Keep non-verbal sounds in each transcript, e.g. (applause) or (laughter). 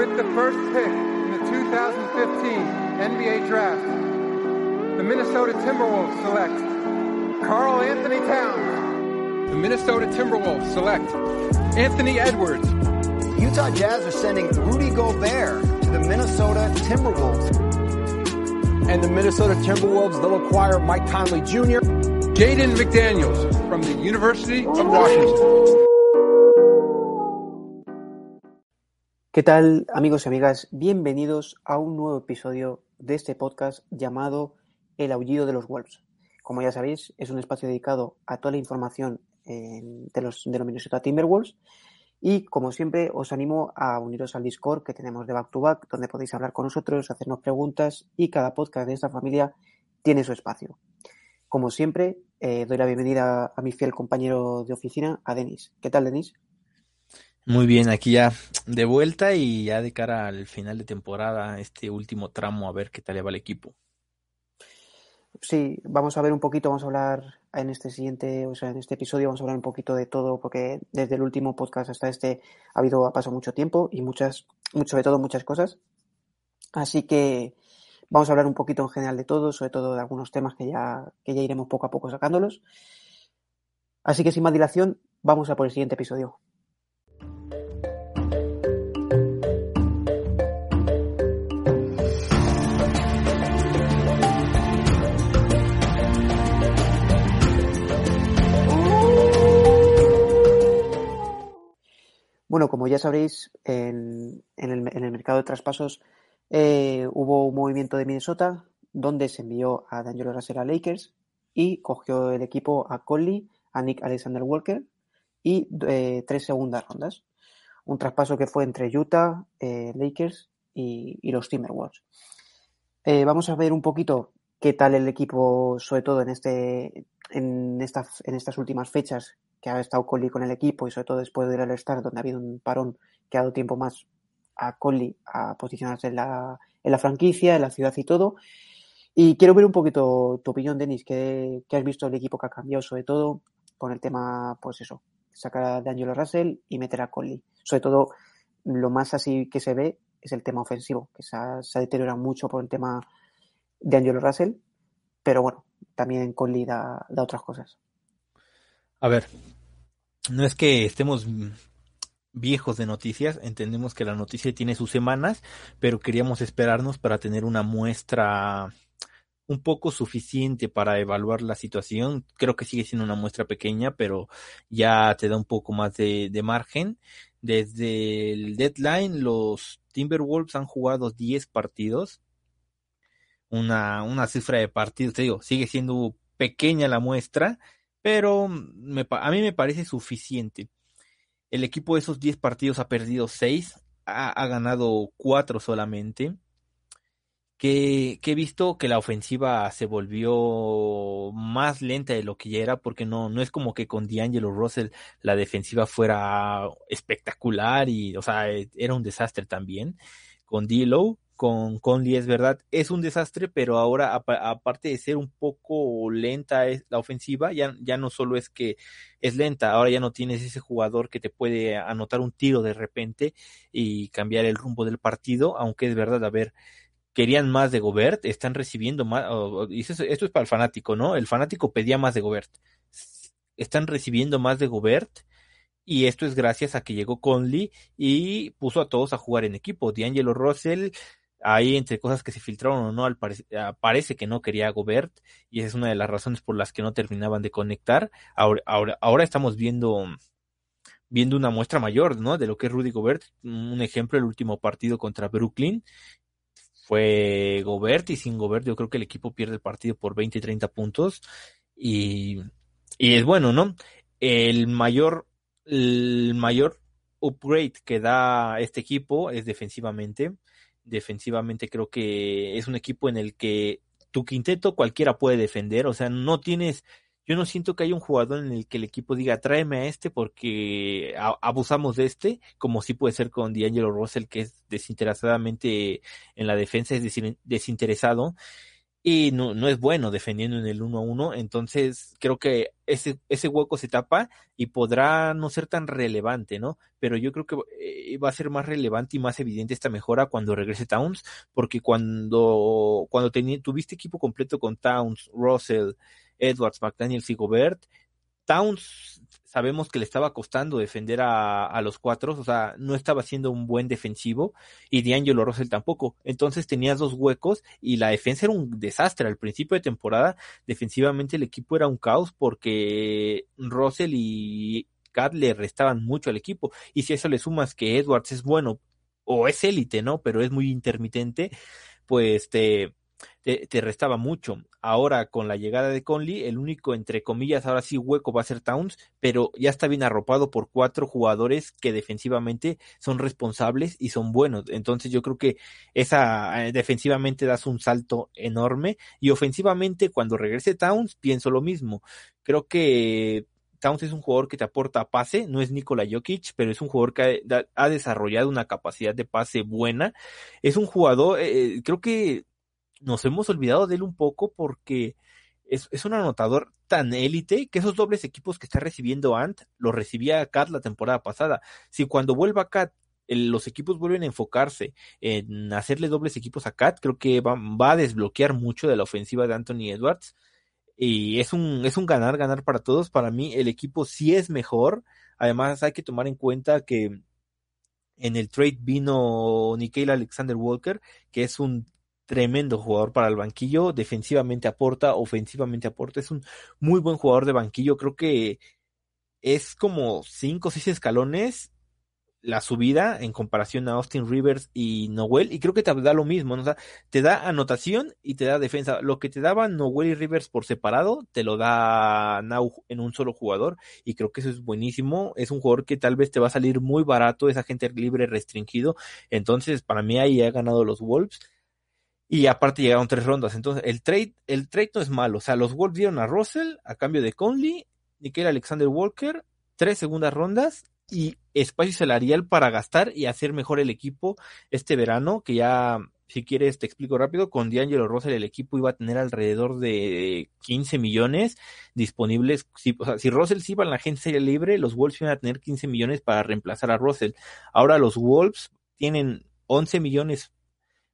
With the first pick in the 2015 NBA Draft, the Minnesota Timberwolves select Carl Anthony Towns. The Minnesota Timberwolves select Anthony Edwards. Utah Jazz are sending Rudy Gobert to the Minnesota Timberwolves. And the Minnesota Timberwolves, they'll acquire Mike Conley Jr. Jaden McDaniels from the University of Washington. ¿Qué tal amigos y amigas? Bienvenidos a un nuevo episodio de este podcast llamado El aullido de los Wolves. Como ya sabéis, es un espacio dedicado a toda la información de, los, de los Minnesota Timberwolves y como siempre os animo a uniros al Discord que tenemos de Back to Back donde podéis hablar con nosotros, hacernos preguntas y cada podcast de esta familia tiene su espacio. Como siempre, eh, doy la bienvenida a mi fiel compañero de oficina, a Denis. ¿Qué tal, Denis? Muy bien, aquí ya de vuelta y ya de cara al final de temporada, este último tramo, a ver qué tal le va el equipo. Sí, vamos a ver un poquito, vamos a hablar en este siguiente, o sea, en este episodio vamos a hablar un poquito de todo, porque desde el último podcast hasta este ha habido, ha pasado mucho tiempo y muchas, mucho, sobre todo muchas cosas. Así que vamos a hablar un poquito en general de todo, sobre todo de algunos temas que ya, que ya iremos poco a poco sacándolos. Así que sin más dilación, vamos a por el siguiente episodio. Bueno, como ya sabréis, en, el, mercado de traspasos eh, hubo un movimiento de Minnesota donde se envió a D'Angelo Russell a Lakers y cogió el equipo a Conley, a Nick Alexander Walker y eh, tres segundas rondas. Un traspaso que fue entre Utah, eh, Lakers y, los Timberwolves. Vamos a ver un poquito qué tal el equipo, sobre todo en, este, en, esta, en estas últimas fechas que ha estado Conley con el equipo y sobre todo después del All-Star, donde ha habido un parón que ha dado tiempo más a Conley a posicionarse en la, en la franquicia, en la ciudad y todo. Y quiero ver un poquito tu opinión, Denis, que, que has visto el equipo que ha cambiado, sobre todo con el tema, pues eso, sacar de Angelo Russell y meter a Conley. Sobre todo, lo más así que se ve es el tema ofensivo, que se ha deteriorado mucho por el tema de Angelo Russell, pero bueno, también Conley da, da otras cosas. A ver, no es que estemos viejos de noticias, entendemos que la noticia tiene sus semanas, pero queríamos esperarnos para tener una muestra un poco suficiente para evaluar la situación. Creo que sigue siendo una muestra pequeña, pero ya te da un poco más de, de margen. Desde el deadline, los Timberwolves han jugado 10 partidos. Una, una cifra de partidos, te digo, sigue siendo pequeña la muestra, pero me, a mí me parece suficiente. El equipo de esos 10 partidos ha perdido 6, ha, ha ganado 4 solamente. Que, he visto que la ofensiva se volvió más lenta de lo que ya era, porque no, no es como que con D'Angelo Russell la defensiva fuera espectacular y, o sea, era un desastre también. Con D'Lo, con Conley es verdad, es un desastre, pero ahora aparte de ser un poco lenta la ofensiva, ya, ya no solo es que es lenta, ahora ya no tienes ese jugador que te puede anotar un tiro de repente y cambiar el rumbo del partido, aunque es verdad, a ver, querían más de Gobert, están recibiendo más, esto, esto es para el fanático, ¿no? El fanático pedía más de Gobert, están recibiendo más de Gobert. Y esto es gracias a que llegó Conley y puso a todos a jugar en equipo. D'Angelo Russell ahí entre cosas que se filtraron o no, al parece, parece que no quería Gobert y esa es una de las razones por las que no terminaban de conectar. Ahora estamos viendo viendo una muestra mayor, ¿no? De lo que es Rudy Gobert. Un ejemplo, el último partido contra Brooklyn fue Gobert y sin Gobert yo creo que el equipo pierde el partido por 20, 30 puntos y, y es bueno, ¿no? El mayor, el mayor upgrade que da este equipo es defensivamente. Defensivamente creo que es un equipo en el que tu quinteto cualquiera puede defender, o sea, no tienes, yo no siento que haya un jugador en el que el equipo diga tráeme a este porque abusamos de este, como sí puede ser con D'Angelo Russell, que es desinteresadamente en la defensa, es desinteresado y no, no es bueno defendiendo en el 1 a 1, entonces creo que ese, ese hueco se tapa y podrá no ser tan relevante, ¿no? Pero yo creo que eh, va a ser más relevante y más evidente esta mejora cuando regrese Towns, porque cuando, cuando tuviste equipo completo con Towns, Russell, Edwards, McDaniels y Gobert, Towns sabemos que le estaba costando defender a, los cuatro, o sea, no estaba siendo un buen defensivo y D'Angelo Russell tampoco. Entonces tenías dos huecos y la defensa era un desastre. Al principio de temporada, defensivamente el equipo era un caos porque Russell y Cat le restaban mucho al equipo. Y si a eso le sumas que Edwards es bueno o es élite, ¿no? Pero es muy intermitente, pues te te, restaba mucho. Ahora, con la llegada de Conley, el único, entre comillas, ahora sí hueco va a ser Towns, pero ya está bien arropado por cuatro jugadores que defensivamente son responsables y son buenos. Entonces yo creo que esa eh, defensivamente das un salto enorme y ofensivamente cuando regrese Towns pienso lo mismo. Creo que Towns es un jugador que te aporta pase, no es Nikola Jokic, pero es un jugador que ha, desarrollado una capacidad de pase buena. Es un jugador, eh, eh, creo que nos hemos olvidado de él un poco porque es, es un anotador tan élite que esos dobles equipos que está recibiendo Ant los recibía Kat la temporada pasada. Si cuando vuelva Kat los equipos vuelven a enfocarse en hacerle dobles equipos a Kat, creo que va, va, a desbloquear mucho de la ofensiva de Anthony Edwards. Y es un, es un ganar, ganar para todos. Para mí, el equipo sí es mejor. Además, hay que tomar en cuenta que en el trade vino Nikhil Alexander Walker, que es un tremendo jugador para el banquillo, defensivamente aporta, ofensivamente aporta, es un muy buen jugador de banquillo, creo que es como cinco o seis escalones la subida en comparación a Austin Rivers y Noel, y creo que te da lo mismo, ¿no? o sea, te da anotación y te da defensa. Lo que te daban Noel y Rivers por separado, te lo da Now en un solo jugador, y creo que eso es buenísimo. Es un jugador que tal vez te va a salir muy barato, es agente libre restringido, entonces para mí ahí ha ganado los Wolves. Y aparte llegaron tres rondas. Entonces, el trade, el trade no es malo. O sea, los Wolves dieron a Russell a cambio de Conley, Nickel Alexander Walker, tres segundas rondas y espacio salarial para gastar y hacer mejor el equipo este verano, que ya, si quieres, te explico rápido, con D'Angelo Russell el equipo iba a tener alrededor de 15 millones disponibles. Si, o sea, si Russell se iba en la agencia libre, los Wolves iban a tener 15 millones para reemplazar a Russell. Ahora los Wolves tienen 11 millones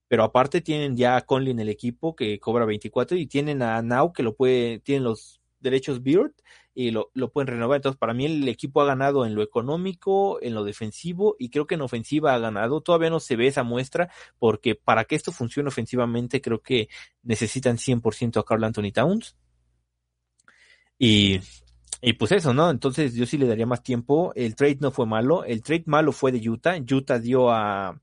pero aparte tienen ya a Conley en el equipo que cobra 24 y tienen a Now que lo puede, tienen los derechos Beard y lo, lo, pueden renovar. Entonces, para mí el equipo ha ganado en lo económico, en lo defensivo y creo que en ofensiva ha ganado. Todavía no se ve esa muestra porque para que esto funcione ofensivamente creo que necesitan 100% a Carl Anthony Towns. Y, y pues eso, ¿no? Entonces yo sí le daría más tiempo. El trade no fue malo. El trade malo fue de Utah. Utah dio a,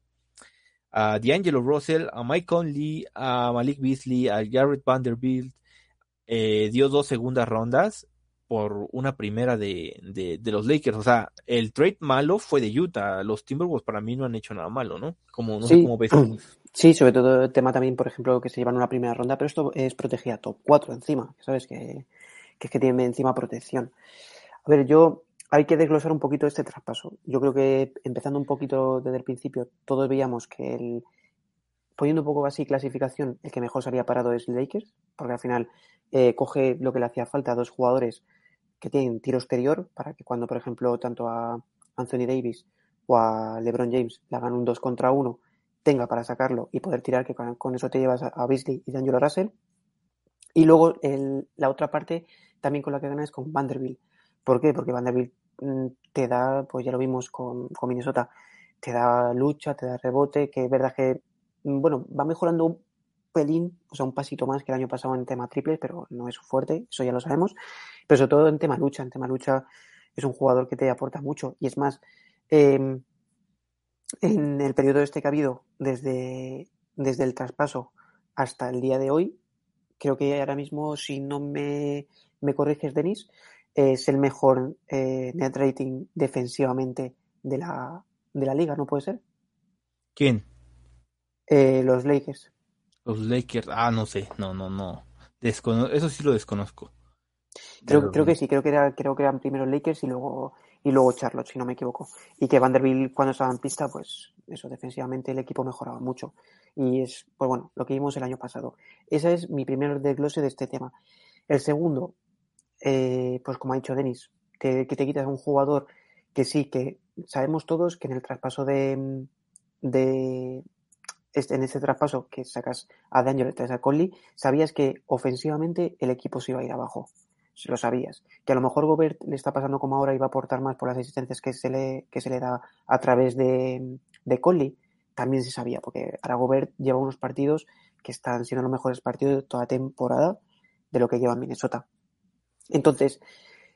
a D'Angelo Russell, a Mike Conley, a Malik Beasley, a Jared Vanderbilt, eh, dio dos segundas rondas por una primera de, de, los Lakers. O sea, el trade malo fue de Utah. Los Timberwolves para mí no han hecho nada malo, ¿no? Como, no sí. sé cómo ves. (clears throat) Sí, sobre todo el tema también, por ejemplo, que se llevan una primera ronda, pero esto es protegida top 4 encima, ¿sabes? Que, que es que tiene encima protección. A ver, yo hay que desglosar un poquito este traspaso. Yo creo que empezando un poquito desde el principio, todos veíamos que el, poniendo un poco así clasificación, el que mejor salía parado es Lakers, porque al final eh, coge lo que le hacía falta a dos jugadores que tienen tiro exterior para que cuando, por ejemplo, tanto a Anthony Davis o a LeBron James le hagan un 2 contra 1, tenga para sacarlo y poder tirar, que con, eso te llevas a, Beasley y D'Angelo Russell. Y luego el, la otra parte también con la que gana es con Vanderbilt. ¿Por qué? Porque Vanderbilt te da, pues ya lo vimos con, con Minnesota, te da lucha, te da rebote, que es verdad que, mm, bueno, va mejorando un pelín, o sea, un pasito más que el año pasado en tema triple, pero no es fuerte, eso ya lo sabemos. Pero sobre todo en tema lucha, en tema lucha es un jugador que te aporta mucho. Y es más, eh, en el periodo este que ha habido desde, desde el traspaso hasta el día de hoy, creo que ahora mismo, si no me, me corriges, Denis, es el mejor eh, net rating defensivamente de la, de la liga, ¿no puede ser? ¿Quién? Eh, los Lakers. Los Lakers. Ah, no sé. No, no, no. Descono eso sí lo desconozco. Creo, Pero- creo que sí, creo que, era, creo que eran primero Lakers y luego, y luego Charlotte, si no me equivoco. Y que Vanderbilt cuando estaba en pista, pues eso, defensivamente el equipo mejoraba mucho. Y es, pues bueno, lo que vimos el año pasado. Ese es mi primer desglose de este tema. El segundo, eh, pues como ha dicho Denis, que te quitas a un jugador que sí, que sabemos todos que en el traspaso de, de este, en este traspaso que sacas a D'Angelo y a Conley, sabías que ofensivamente el equipo se iba a ir abajo. Lo sabías. Que a lo mejor Gobert le está pasando como ahora y va a aportar más por las asistencias que se le, que se le da a través de, de Conley, también se sabía, porque ahora Gobert lleva unos partidos que están siendo los mejores partidos de toda temporada de lo que lleva Minnesota. Entonces,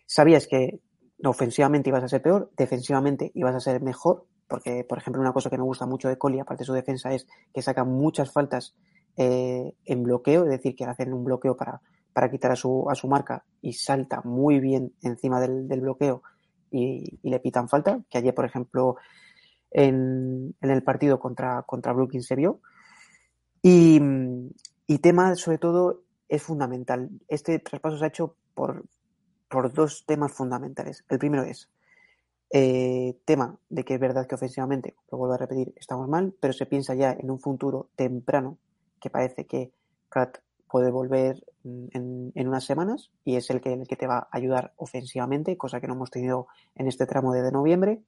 sabías que ofensivamente ibas a ser peor, defensivamente ibas a ser mejor, porque, por ejemplo, una cosa que me gusta mucho de Coley, aparte de su defensa, es que saca muchas faltas eh, en bloqueo, es decir, que hacen un bloqueo para, para quitar a su, a su marca y salta muy bien encima del, del bloqueo y, y le pitan falta, que ayer, por ejemplo, en, en el partido contra, contra Brooklyn se vio. Y, y tema, sobre todo, es fundamental. Este traspaso se ha hecho por, por dos temas fundamentales. El primero es eh, tema de que es verdad que ofensivamente, lo vuelvo a repetir, estamos mal, pero se piensa ya en un futuro temprano que parece que Kat puede volver en, en, unas semanas y es el que, el que te va a ayudar ofensivamente, cosa que no hemos tenido en este tramo de, de noviembre.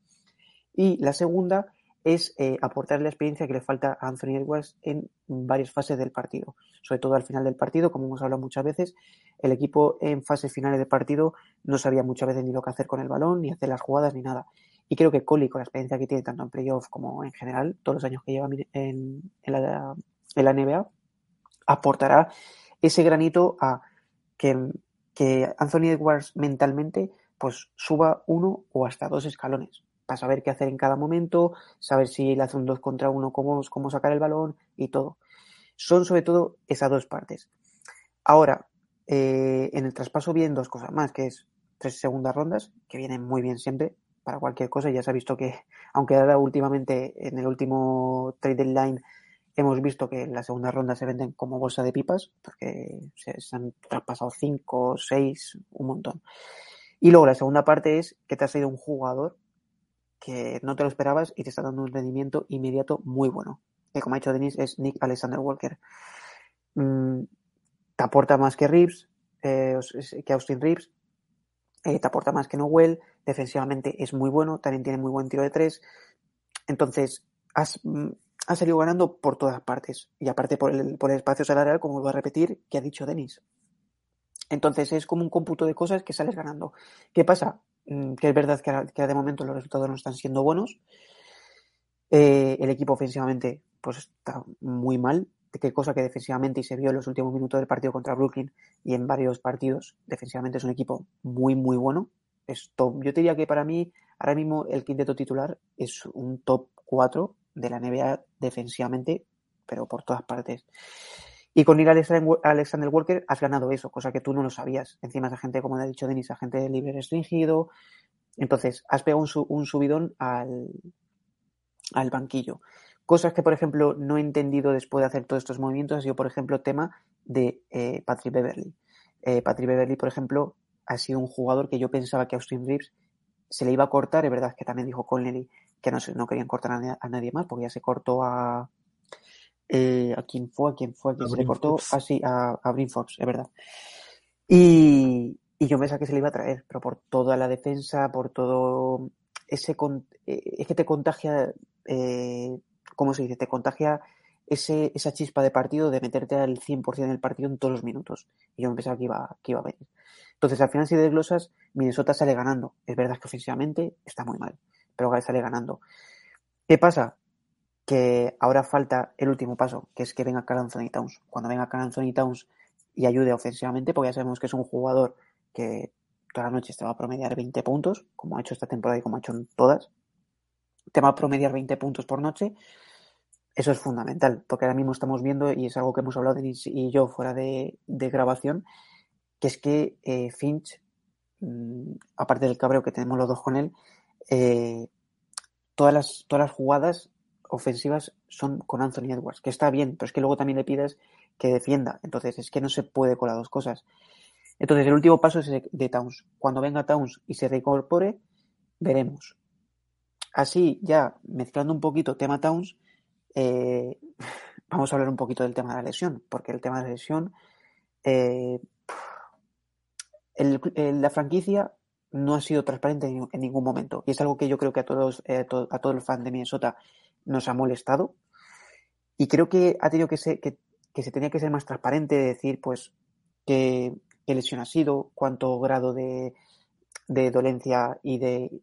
Y la segunda es eh, aportar la experiencia que le falta a Anthony Edwards en varias fases del partido, sobre todo al final del partido, como hemos hablado muchas veces, el equipo en fases finales de partido no sabía muchas veces ni lo que hacer con el balón, ni hacer las jugadas, ni nada. Y creo que Coley, con la experiencia que tiene tanto en playoff como en general, todos los años que lleva en, en, la, en la NBA, aportará ese granito a que, que Anthony Edwards mentalmente pues suba uno o hasta dos escalones para saber qué hacer en cada momento, saber si le hace un 2 contra uno, cómo, cómo sacar el balón y todo. Son sobre todo esas dos partes. Ahora, eh, en el traspaso vienen dos cosas más, que es tres segundas rondas, que vienen muy bien siempre para cualquier cosa. Ya se ha visto que, aunque ahora últimamente en el último trade deadline hemos visto que las segundas rondas se venden como bolsa de pipas, porque se, se han traspasado cinco, seis, un montón. Y luego la segunda parte es que te ha sido un jugador no te lo esperabas y te está dando un rendimiento inmediato muy bueno. Que como ha dicho Denis, es Nick Alexander Walker. Mm, te aporta más que Reeves, eh, que Austin Reeves, eh, te aporta más que Noel, defensivamente es muy bueno, también tiene muy buen tiro de tres. Entonces, has, mm, salido ganando por todas partes. Y aparte por el, por el espacio salarial, como vuelvo a repetir, que ha dicho Denis. Entonces es como un cómputo de cosas que sales ganando. ¿Qué pasa? Que es verdad que, que, de momento los resultados no están siendo buenos. Eh, el equipo ofensivamente pues está muy mal, qué cosa que defensivamente y se vio en los últimos minutos del partido contra Brooklyn y en varios partidos defensivamente es un equipo muy muy bueno. Es top. Yo diría que para mí ahora mismo el quinteto titular es un top 4 de la NBA defensivamente, pero por todas partes. Y con ir a Alexander Walker has ganado eso, cosa que tú no lo sabías. Encima es gente, como ha dicho Denis, agente libre restringido. Entonces, has pegado un, subidón al, al, banquillo. Cosas que, por ejemplo, no he entendido después de hacer todos estos movimientos ha sido, por ejemplo, tema de eh, Patrick Beverly. Eh, Patrick Beverly, por ejemplo, ha sido un jugador que yo pensaba que Austin Reeves se le iba a cortar. Es verdad que también dijo Connelly que no, querían cortar a nadie más porque ya se cortó a, eh, a quién fue, a quién fue, a quién a se le cortó, así a, a Brin Forbes, es verdad. Y, y, yo pensaba que se le iba a traer, pero por toda la defensa, por todo ese, es que te contagia, eh, ¿cómo se dice? Te contagia ese, esa chispa de partido de meterte al 100% del partido en todos los minutos. Y yo pensaba que iba, que iba a venir. Entonces, al final, si desglosas, Minnesota sale ganando. Es verdad que ofensivamente está muy mal, pero sale ganando. ¿Qué pasa? Que ahora falta el último paso, que es que venga Carl Anthony Towns. Cuando venga Carl Anthony Towns y ayude ofensivamente, porque ya sabemos que es un jugador que toda la noche te va a promediar 20 puntos, como ha hecho esta temporada y como ha hecho en todas, te va a promediar 20 puntos por noche. Eso es fundamental, porque ahora mismo estamos viendo, y es algo que hemos hablado Denis y yo fuera de, de grabación, que es que eh, Finch, mmm, aparte del cabreo que tenemos los dos con él, eh, todas las, todas las jugadas ofensivas son con Anthony Edwards, que está bien, pero es que luego también le pides que defienda. Entonces, es que no se puede con las dos cosas. Entonces, el último paso es de Towns. Cuando venga Towns y se reincorpore, veremos. Así, ya mezclando un poquito tema Towns, eh, (laughs) vamos a hablar un poquito del tema de la lesión, porque el tema de la lesión, eh, la franquicia no ha sido transparente en, ningún momento. Y es algo que yo creo que a todos, eh, a todos los fans de Minnesota nos ha molestado. Y creo que ha tenido que ser, que, se tenía que ser más transparente, de decir, pues, qué, lesión ha sido, cuánto grado de, dolencia y de,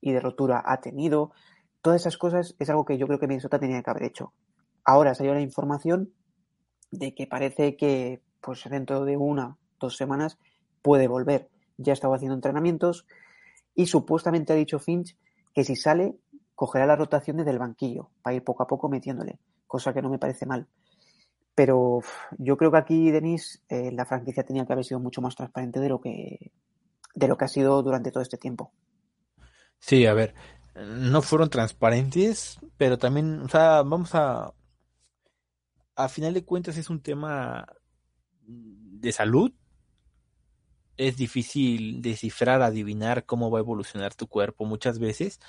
y de rotura ha tenido. Todas esas cosas es algo que yo creo que Minnesota tenía que haber hecho. Ahora salió la información de que parece que, pues, dentro de una, dos semanas puede volver ya estaba haciendo entrenamientos y supuestamente ha dicho Finch que si sale cogerá las rotaciones del banquillo para ir poco a poco metiéndole, cosa que no me parece mal. Pero yo creo que aquí, Denis, eh, la franquicia tenía que haber sido mucho más transparente de lo que de lo que ha sido durante todo este tiempo. Sí, a ver, no fueron transparentes, pero también, o sea, vamos a a final de cuentas es un tema de salud es difícil descifrar, adivinar cómo va a evolucionar tu cuerpo muchas veces,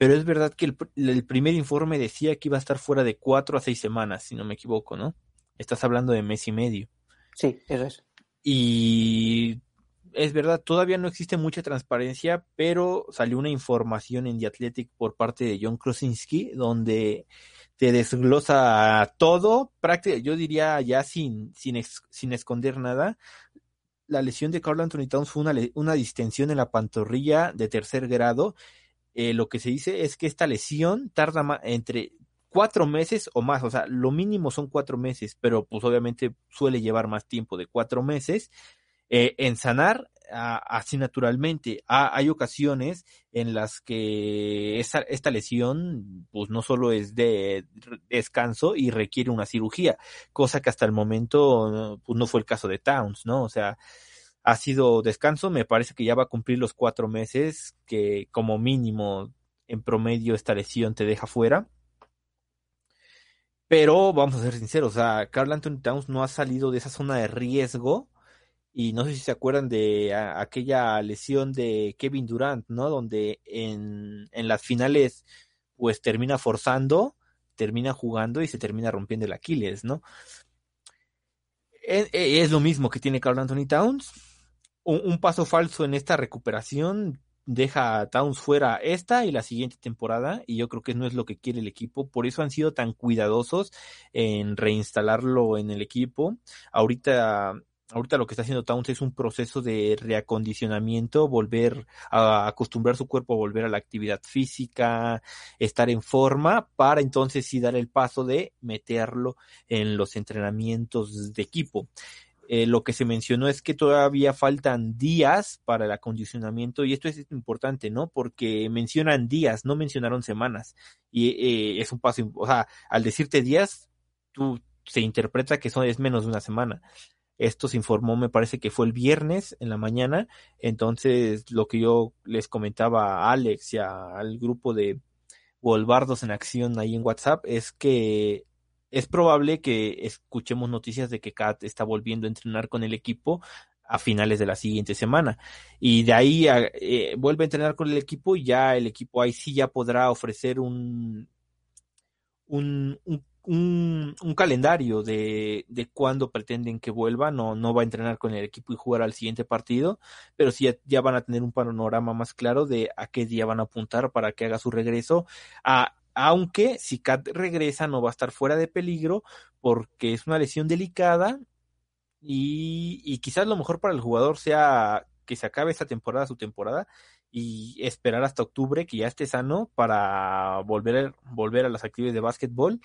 pero es verdad que el, primer informe decía que iba a estar fuera de cuatro a seis semanas, si no me equivoco, ¿no? Estás hablando de mes y medio. Sí, eso es. Y es verdad, todavía no existe mucha transparencia, pero salió una información en The Athletic por parte de John Krosinski, donde te desglosa todo, prácticamente, yo diría ya sin, sin, sin esconder nada, la lesión de Carl Anthony Towns fue una, una distensión en la pantorrilla de tercer grado. Eh, lo que se dice es que esta lesión tarda entre cuatro meses o más, o sea, lo mínimo son cuatro meses, pero pues obviamente suele llevar más tiempo de cuatro meses eh, en sanar así naturalmente. hay ocasiones en las que esta, lesión pues no solo es de descanso y requiere una cirugía, cosa que hasta el momento pues no fue el caso de Towns, ¿no? O sea, ha sido descanso, me parece que ya va a cumplir los cuatro meses que como mínimo en promedio esta lesión te deja fuera. Pero vamos a ser sinceros, o sea, Carl Anthony Towns no ha salido de esa zona de riesgo y no sé si se acuerdan de aquella lesión de Kevin Durant, ¿no? Donde en, en las finales pues termina forzando, termina jugando y se termina rompiendo el Aquiles, ¿no? Es, es lo mismo que tiene Carl Anthony Towns. Un, paso falso en esta recuperación deja a Towns fuera esta y la siguiente temporada y yo creo que no es lo que quiere el equipo, por eso han sido tan cuidadosos en reinstalarlo en el equipo. Ahorita ahorita lo que está haciendo Towns es un proceso de reacondicionamiento, volver a acostumbrar su cuerpo a volver a la actividad física, estar en forma, para entonces sí dar el paso de meterlo en los entrenamientos de equipo. Eh, lo que se mencionó es que todavía faltan días para el acondicionamiento y esto es importante, ¿no? Porque mencionan días, no mencionaron semanas y eh, es un paso, o sea, al decirte días, tú se interpreta que son es menos de una semana. Esto se informó, me parece que fue el viernes en la mañana. Entonces, lo que yo les comentaba a Alex y al grupo de Wolvardos en acción ahí en WhatsApp es que es probable que escuchemos noticias de que Kat está volviendo a entrenar con el equipo a finales de la siguiente semana. Y de ahí eh, vuelve a entrenar con el equipo y ya el equipo ahí sí ya podrá ofrecer un, un, un un, un calendario de, de cuándo pretenden que vuelva, no, no va a entrenar con el equipo y jugar al siguiente partido, pero sí ya, van a tener un panorama más claro de a qué día van a apuntar para que haga su regreso, a, aunque si Kat regresa no va a estar fuera de peligro porque es una lesión delicada y, y quizás lo mejor para el jugador sea que se acabe esta temporada, su temporada, y esperar hasta octubre que ya esté sano para volver, volver a las actividades de básquetbol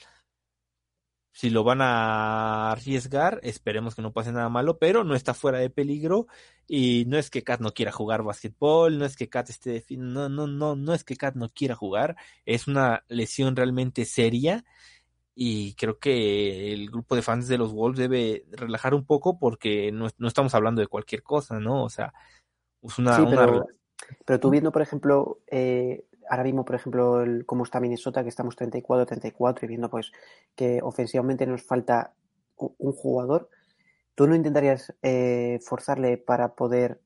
si lo van a arriesgar, esperemos que no pase nada malo, pero no está fuera de peligro y no es que Kat no quiera jugar básquetbol, no es que Kat esté no no no no es que Kat no quiera jugar, es una lesión realmente seria y creo que el grupo de fans de los Wolves debe relajar un poco porque no, estamos hablando de cualquier cosa, ¿no? O sea, es una, pero, pero, tú viendo, por ejemplo, eh, ahora mismo, por ejemplo, el, cómo está Minnesota, que estamos 34-34 y viendo pues que ofensivamente nos falta un jugador, ¿tú no intentarías eh, forzarle para poder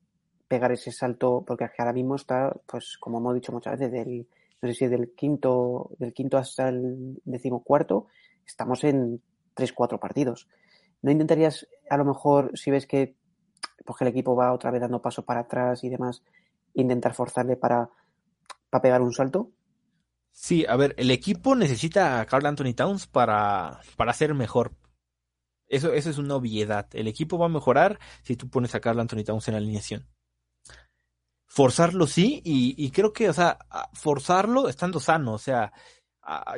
pegar ese salto? Porque ahora mismo está, pues como hemos dicho muchas veces, del, no sé si del quinto, del quinto hasta el decimocuarto, estamos en 3-4 partidos. ¿No intentarías, a lo mejor, si ves que, pues, que el equipo va otra vez dando paso para atrás y demás, intentar forzarle para, para pegar un salto? Sí, a ver, el equipo necesita a Carl Anthony Towns para, para ser mejor. Eso, eso es una obviedad. El equipo va a mejorar si tú pones a Carl Anthony Towns en la alineación. Forzarlo sí, y, y creo que, o sea, forzarlo estando sano, o sea,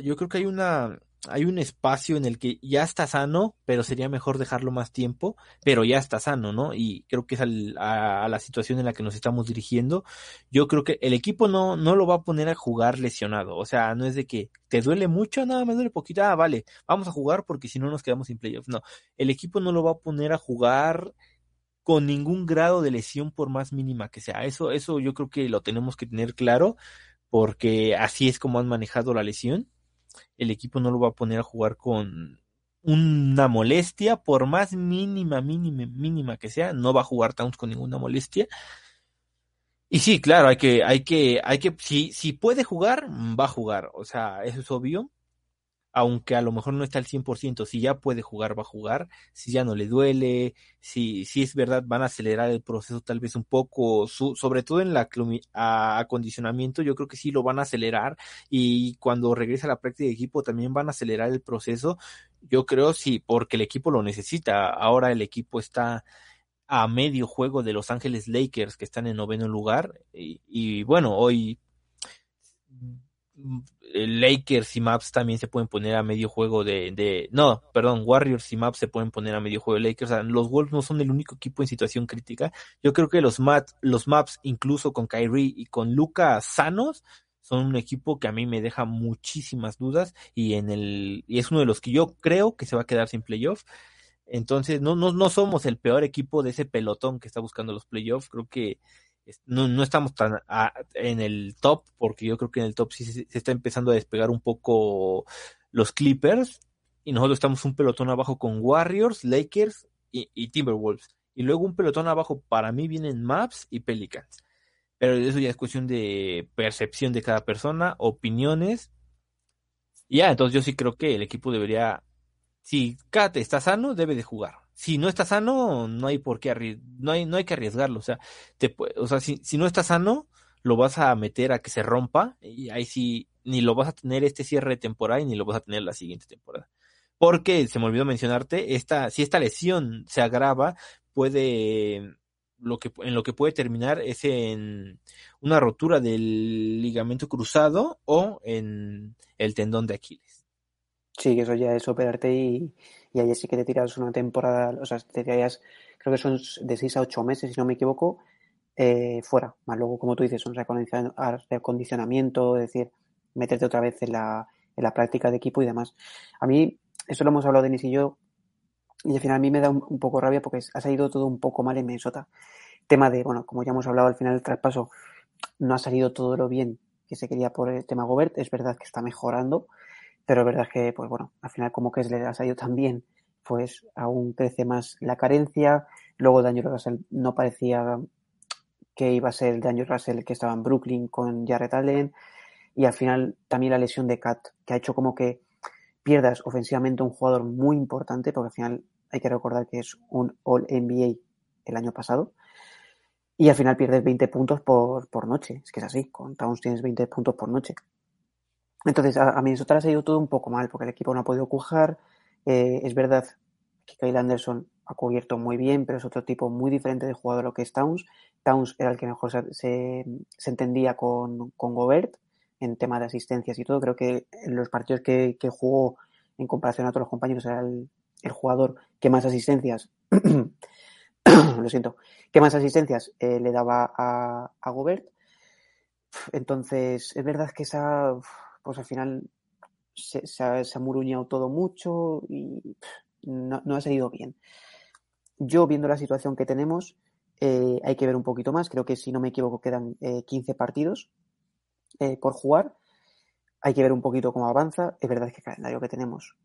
yo creo que hay una, hay un espacio en el que ya está sano, pero sería mejor dejarlo más tiempo, pero ya está sano, ¿no? Y creo que es a, la situación en la que nos estamos dirigiendo. Yo creo que el equipo no, no lo va a poner a jugar lesionado. O sea, no es de que te duele mucho, nada, me duele poquito, ah, vale, vamos a jugar porque si no nos quedamos sin playoffs. No, el equipo no lo va a poner a jugar con ningún grado de lesión por más mínima que sea. Eso, eso yo creo que lo tenemos que tener claro porque así es como han manejado la lesión el equipo no lo va a poner a jugar con una molestia, por más mínima, mínima, mínima que sea, no va a jugar Towns con ninguna molestia. Y sí, claro, hay que, hay que, hay que, si, si puede jugar, va a jugar. O sea, eso es obvio aunque a lo mejor no está al 100%, si ya puede jugar, va a jugar, si ya no le duele, si, si es verdad, van a acelerar el proceso tal vez un poco, su, sobre todo en la acondicionamiento, yo creo que sí lo van a acelerar. Y cuando regrese a la práctica de equipo también van a acelerar el proceso, yo creo sí, porque el equipo lo necesita, ahora el equipo está a medio juego de Los Ángeles Lakers que están en noveno lugar. Y bueno, hoy Lakers y Maps también se pueden poner a medio juego de, de, no, perdón, Warriors y Maps se pueden poner a medio juego de Lakers. O sea, los Wolves no son el único equipo en situación crítica. Yo creo que los, los Maps, incluso con Kyrie y con Luca sanos, son un equipo que a mí me deja muchísimas dudas y en el, y es uno de los que yo creo que se va a quedar sin playoffs. Entonces, no, no, no somos el peor equipo de ese pelotón que está buscando los playoffs. Creo que no, estamos tan en el top, porque yo creo que en el top sí se, está empezando a despegar un poco los Clippers, y nosotros estamos un pelotón abajo con Warriors, Lakers y, Timberwolves. Y luego un pelotón abajo, para mí vienen Maps y Pelicans. Pero eso ya es cuestión de percepción de cada persona, opiniones. Ya, entonces yo sí creo que el equipo debería, si Kate está sano, debe de jugar si no está sano, no hay por qué no hay, no hay que arriesgarlo. O sea, te, o sea si, si no está sano, lo vas a meter a que se rompa y ahí sí ni lo vas a tener este cierre de temporada y ni lo vas a tener la siguiente temporada. Porque se me olvidó mencionarte, esta, si esta lesión se agrava, puede lo que en lo que puede terminar es en una rotura del ligamento cruzado o en el tendón de Aquiles. Sí, eso ya es operarte y, y ahí sí que te tiras una temporada, o sea, te tiras, creo que son de 6 a 8 meses, si no me equivoco, eh, fuera. Más luego, como tú dices, un recondicionamiento, es decir, meterte otra vez en la, en la práctica de equipo y demás. A mí, eso lo hemos hablado Denis y yo, y al final a mí me da un, poco rabia porque ha salido todo un poco mal en Minnesota. Tema de, bueno, como ya hemos hablado al final del traspaso, no ha salido todo lo bien que se quería por el tema Gobert. Es verdad que está mejorando, pero es verdad que, pues bueno, al final como que le ha salido tan bien, pues aún crece más la carencia. Luego Daniel Russell no parecía que iba a ser el Daniel Russell que estaba en Brooklyn con Jared Allen. Y al final también la lesión de Kat, que ha hecho como que pierdas ofensivamente un jugador muy importante, porque al final hay que recordar que es un All NBA el año pasado. Y al final pierdes 20 puntos por, por noche. Es que es así, con Towns tienes 20 puntos por noche. Entonces, a, a Minnesota ha ido todo un poco mal, porque el equipo no ha podido cujar. Eh, es verdad que Kyle Anderson ha cubierto muy bien, pero es otro tipo muy diferente de jugador a lo que es Towns. Towns era el que mejor se, se, entendía con, con, Gobert en tema de asistencias y todo. Creo que en los partidos que, que jugó en comparación a otros compañeros era el, el jugador que más asistencias, (coughs) lo siento, que más asistencias eh, le daba a, a Gobert. Entonces, es verdad que esa pues al final se, ha, se muruñado todo mucho y no, ha salido bien. Yo, viendo la situación que tenemos, eh, hay que ver un poquito más. Creo que, si no me equivoco, quedan 15 eh, partidos. eh, por jugar. Hay que ver un poquito cómo avanza. Es verdad que el calendario que tenemos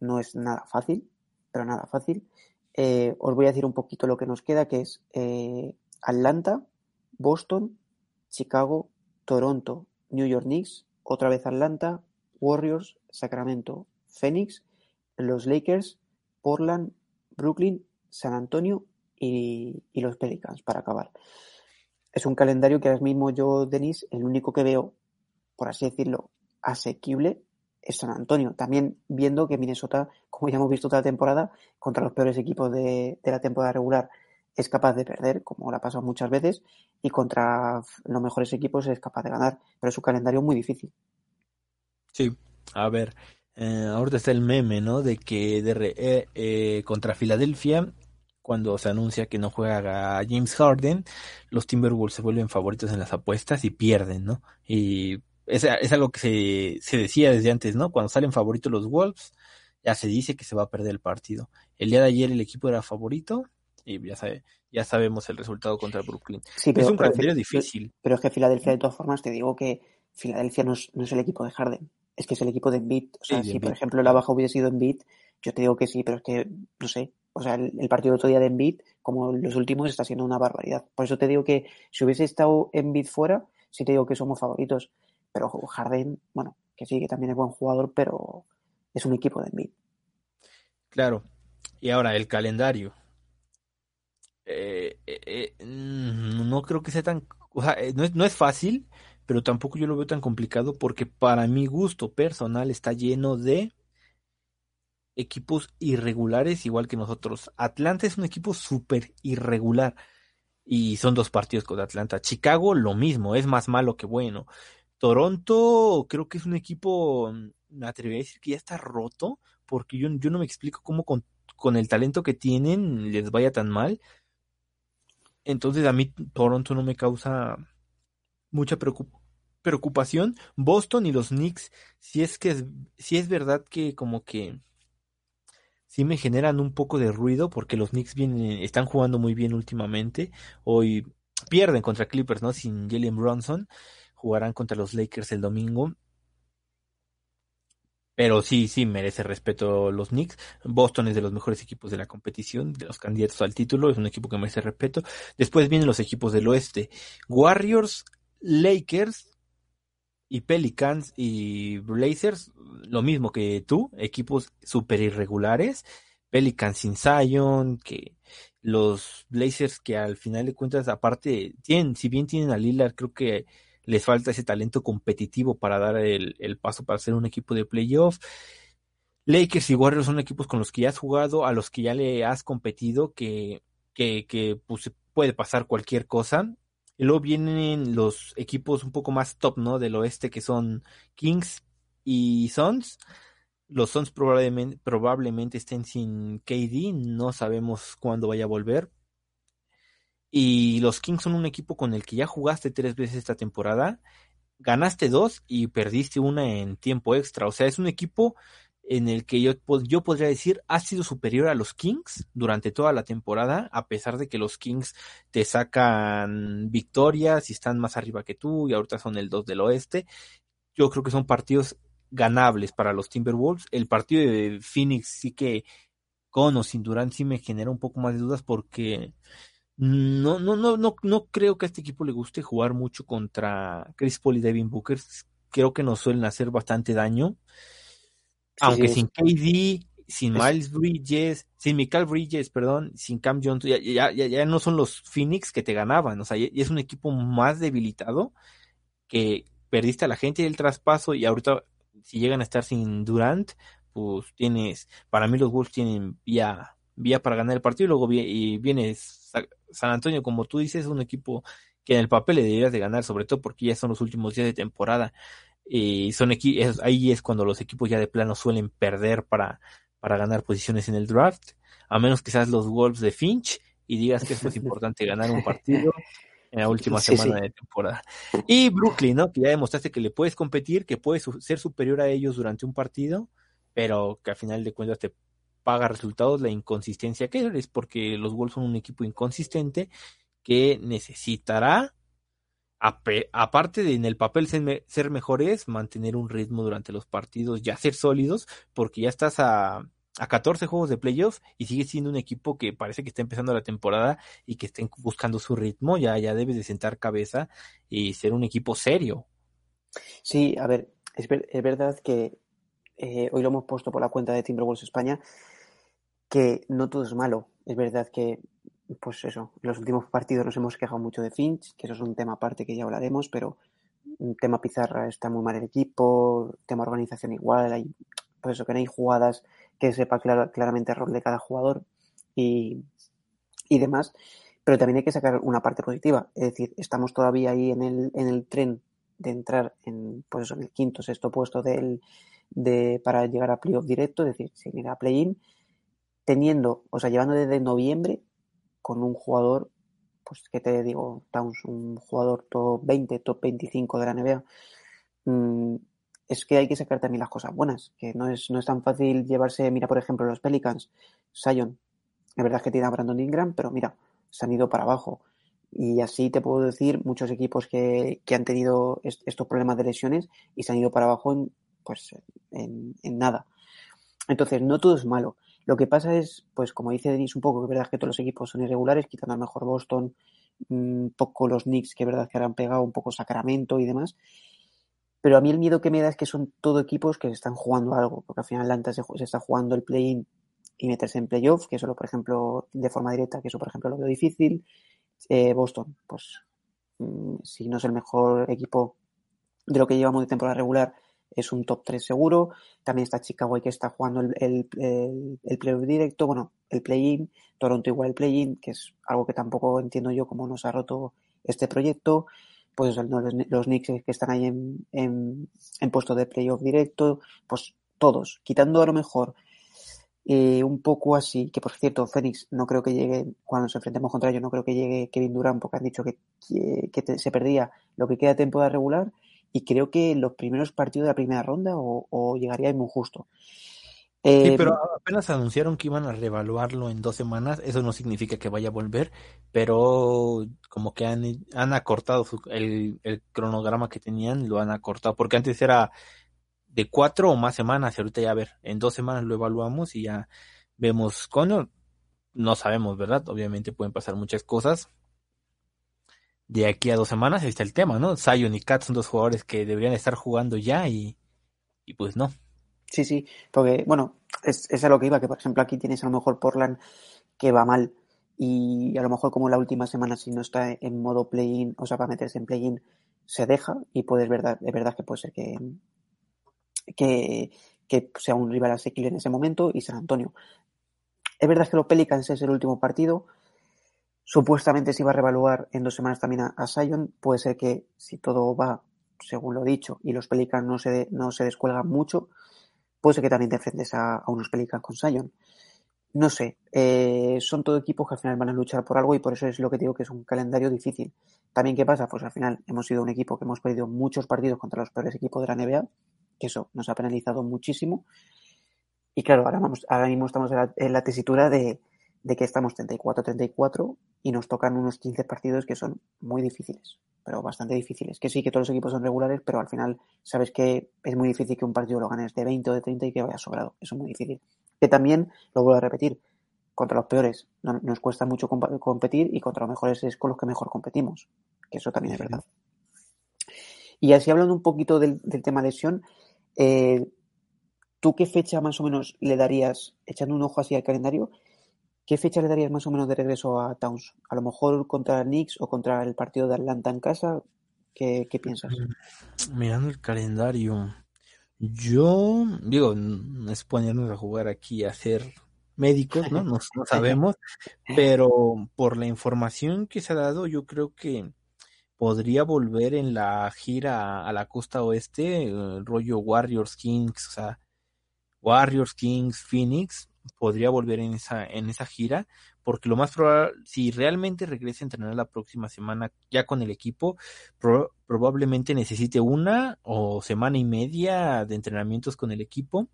no es nada fácil, pero nada fácil. Eh, os voy a decir un poquito lo que nos queda, que es Atlanta, Boston, Chicago, Toronto, New York Knicks, otra vez Atlanta, Warriors, Sacramento, Phoenix, los Lakers, Portland, Brooklyn, San Antonio y, y los Pelicans para acabar. Es un calendario que ahora mismo yo, Denis, el único que veo, por así decirlo, asequible es San Antonio. También viendo que Minnesota, como ya hemos visto toda la temporada, contra los peores equipos de, de la temporada regular es capaz de perder, como lo ha pasado muchas veces, y contra los mejores equipos es capaz de ganar. Pero es un calendario muy difícil. Sí, a ver, eh, ahorita está el meme, ¿no? De que de re- eh, eh, contra Filadelfia, cuando se anuncia que no juega James Harden, los Timberwolves se vuelven favoritos en las apuestas y pierden, ¿no? Y es, es algo que se, se decía desde antes, ¿no? Cuando salen favoritos los Wolves, ya se dice que se va a perder el partido. El día de ayer el equipo era favorito y ya, sabe, ya sabemos el resultado contra Brooklyn. Sí, Es pero, un pero, calendario difícil. pero es que Filadelfia, de todas formas, te digo que Filadelfia no es, no es el equipo de Harden, es que es el equipo de Embiid. O sea, Sí, de si por ejemplo la baja hubiese sido Embiid, yo te digo que sí, pero es que, no sé, o sea, el, el partido del otro día de Embiid, como los últimos, está siendo una barbaridad. Por eso te digo que si hubiese estado Embiid fuera, sí te digo que somos favoritos. Pero Harden, bueno, que sí, que también es buen jugador, pero es un equipo de Embiid. Claro. Y ahora el calendario. Eh, eh, eh, mm, no creo que sea tan, o sea, eh, no es, no es fácil, pero tampoco yo lo veo tan complicado porque para mi gusto personal está lleno de equipos irregulares igual que nosotros. Atlanta es un equipo súper irregular y son dos partidos con Atlanta. Chicago lo mismo, es más malo que bueno. Toronto creo que es un equipo, mm, me atrevería a decir que ya está roto porque yo, yo no me explico cómo con, con el talento que tienen les vaya tan mal. Entonces a mí Toronto no me causa mucha preocup- preocupación. Boston y los Knicks, si es que es, si es verdad que como que sí me generan un poco de ruido porque los Knicks vienen, están jugando muy bien últimamente. Hoy pierden contra Clippers, ¿no? Sin Jalen Brunson. Jugarán contra los Lakers el domingo. Pero sí, sí, merece respeto los Knicks. Boston es de los mejores equipos de la competición, de los candidatos al título, es un equipo que merece respeto. Después vienen los equipos del oeste. Warriors, Lakers y Pelicans y Blazers, lo mismo que tú, equipos súper irregulares. Pelicans sin Zion, que los Blazers que al final de cuentas, aparte, tienen, si bien tienen a Lillard, creo que les falta ese talento competitivo para dar el, paso para ser un equipo de playoff. Lakers y Warriors son equipos con los que ya has jugado, a los que ya le has competido, que, que, que pues, puede pasar cualquier cosa. Y luego vienen los equipos un poco más top, ¿no? Del oeste, que son Kings y Suns. Los Suns probablemente, probablemente estén sin KD, no sabemos cuándo vaya a volver. Y los Kings son un equipo con el que ya jugaste tres veces esta temporada, ganaste dos y perdiste una en tiempo extra. O sea, es un equipo en el que yo, yo podría decir ha sido superior a los Kings durante toda la temporada, a pesar de que los Kings te sacan victorias y están más arriba que tú y ahorita son el 2 del oeste. Yo creo que son partidos ganables para los Timberwolves. El partido de Phoenix sí que con o sin Durant sí me genera un poco más de dudas porque no, no, no, no, no creo que a este equipo le guste jugar mucho contra Chris Paul y Devin Booker. Creo que nos suelen hacer bastante daño. Aunque sí, sin KD, sin es- Miles Bridges, sin Michael Bridges, perdón, sin Cam Johnson, ya, ya, ya, ya no son los Phoenix que te ganaban. O sea, ya, ya es un equipo más debilitado que perdiste a la gente del traspaso y ahorita si llegan a estar sin Durant, pues tienes, para mí los Wolves tienen vía, vía para ganar el partido y luego viene Sa- San Antonio, como tú dices, un equipo que en el papel le deberías de ganar, sobre todo porque ya son los últimos días de temporada. Y son es- ahí es cuando los equipos ya de plano suelen perder para, para ganar posiciones en el draft, a menos que seas los Wolves de Finch y digas que es más (laughs) importante ganar un partido en la última Sí, semana sí. de temporada. Y Brooklyn, ¿no? Que ya demostraste que le puedes competir, que puedes ser superior a ellos durante un partido, pero que al final de cuentas te paga resultados la inconsistencia que eres, porque los Wolves son un equipo inconsistente que necesitará aparte de en el papel ser, mejores, mantener un ritmo durante los partidos, ya ser sólidos, porque ya estás a, a 14 juegos de playoffs y sigue siendo un equipo que parece que está empezando la temporada y que estén buscando su ritmo, ya, ya debes de sentar cabeza y ser un equipo serio. Sí, a ver, es, es verdad que eh, hoy lo hemos puesto por la cuenta de Timberwolves España, que no todo es malo. Es verdad que pues eso, en los últimos partidos nos hemos quejado mucho de Finch, que eso es un tema aparte que ya hablaremos, pero tema pizarra está muy mal el equipo, tema organización igual, hay, pues eso, que no hay jugadas que sepa claramente el rol de cada jugador y, y demás, pero también hay que sacar una parte positiva, es decir, estamos todavía ahí en el, en el tren de entrar en, pues eso, en el quinto, sexto puesto del, de, para llegar a playoff directo, es decir, seguir a play-in, teniendo, o sea, llevando desde noviembre con un jugador, pues que te digo, Towns, un jugador top 20, top 25 de la NBA, mm, es que hay que sacar también las cosas buenas, que no es, no es tan fácil llevarse, mira por ejemplo los Pelicans, Sion, la verdad es que tiene a Brandon Ingram, pero mira, se han ido para abajo. Y así te puedo decir muchos equipos que, que han tenido estos problemas de lesiones y se han ido para abajo en, pues, en, en nada. Entonces, no todo es malo. Lo que pasa es, pues como dice Denis un poco, que es verdad que todos los equipos son irregulares, quitando a lo mejor Boston, un poco los Knicks, que es verdad que ahora han pegado un poco Sacramento y demás. Pero a mí el miedo que me da es que son todo equipos que están jugando algo, porque al final Atlanta se, se está jugando el play-in y meterse en playoff, que eso, por ejemplo, de forma directa, que eso, por ejemplo, lo veo difícil. Eh, Boston, pues mm, si no es el mejor equipo de lo que llevamos de temporada regular, es un top 3 seguro. También está Chicago que está jugando el, el, playoff directo, bueno, el play-in, Toronto igual el play-in, que es algo que tampoco entiendo yo cómo nos ha roto este proyecto. Pues los, Knicks que están ahí en, en, puesto de playoff directo, pues todos, quitando a lo mejor eh, un poco así, que por cierto, Fénix no creo que llegue, cuando nos enfrentemos contra ellos, no creo que llegue Kevin Durant, porque han dicho que, que, se perdía lo que queda de temporada regular, y creo que los primeros partidos de la primera ronda o, o llegaría muy justo. Eh, sí, pero apenas anunciaron que iban a reevaluarlo en dos semanas, eso no significa que vaya a volver, pero como que han, han acortado su, el, el, cronograma que tenían, lo han acortado, porque antes era de cuatro o más semanas, y ahorita ya a ver, en dos semanas lo evaluamos y ya vemos, coño, no sabemos, ¿verdad? Obviamente pueden pasar muchas cosas, de aquí a dos semanas, ahí está el tema, ¿no? Zion y Kat son dos jugadores que deberían estar jugando ya y, y pues no. Sí, sí, porque, bueno, es, es a lo que iba, que por ejemplo aquí tienes a lo mejor Portland que va mal y a lo mejor como la última semana si no está en modo play-in, o sea, para meterse en play-in, se deja y puede, verdad, es verdad que puede ser que, que, que sea un rival asequible en ese momento y San Antonio. Es verdad que los Pelicans es el último partido, Supuestamente se iba a revaluar en dos semanas también a, a Sion. Puede ser que si todo va según lo dicho y los Pelicans no se, no se descuelgan mucho, puede ser que también te enfrentes a, a unos Pelicans con Sion. No sé, eh, son todo equipos que al final van a luchar por algo y por eso es lo que digo que es un calendario difícil. También, ¿qué pasa? Pues al final hemos sido un equipo que hemos perdido muchos partidos contra los peores equipos de la NBA, que eso nos ha penalizado muchísimo. Y claro, ahora, vamos, ahora mismo estamos en la, en la tesitura de, de que estamos 34-34 y nos tocan unos 15 partidos que son muy difíciles, pero bastante difíciles. Que sí, que todos los equipos son regulares, pero al final sabes que es muy difícil que un partido lo ganes de 20 o de 30 y que vaya sobrado. Eso es muy difícil. Que también, lo vuelvo a repetir, contra los peores no, nos cuesta mucho comp competir y contra los mejores es con los que mejor competimos. Que eso también es verdad. Y así hablando un poquito del, del tema lesión, eh, ¿tú qué fecha más o menos le darías, echando un ojo así al calendario, ¿Qué fecha le darías más o menos de regreso a Towns? ¿A lo mejor contra el Knicks o contra el partido de Atlanta en casa? ¿Qué, qué piensas? Mm, mirando el calendario, yo digo, no es ponernos a jugar aquí a ser médicos, ¿no? No, no (laughs) sabemos, pero por la información que se ha dado, yo creo que podría volver en la gira a la costa oeste, el rollo Warriors Kings, o sea, Warriors Kings Phoenix, podría volver en esa, en esa gira, porque lo más probable, si realmente regresa a entrenar la próxima semana ya con el equipo, pro, probablemente necesite una o semana y media de entrenamientos con el equipo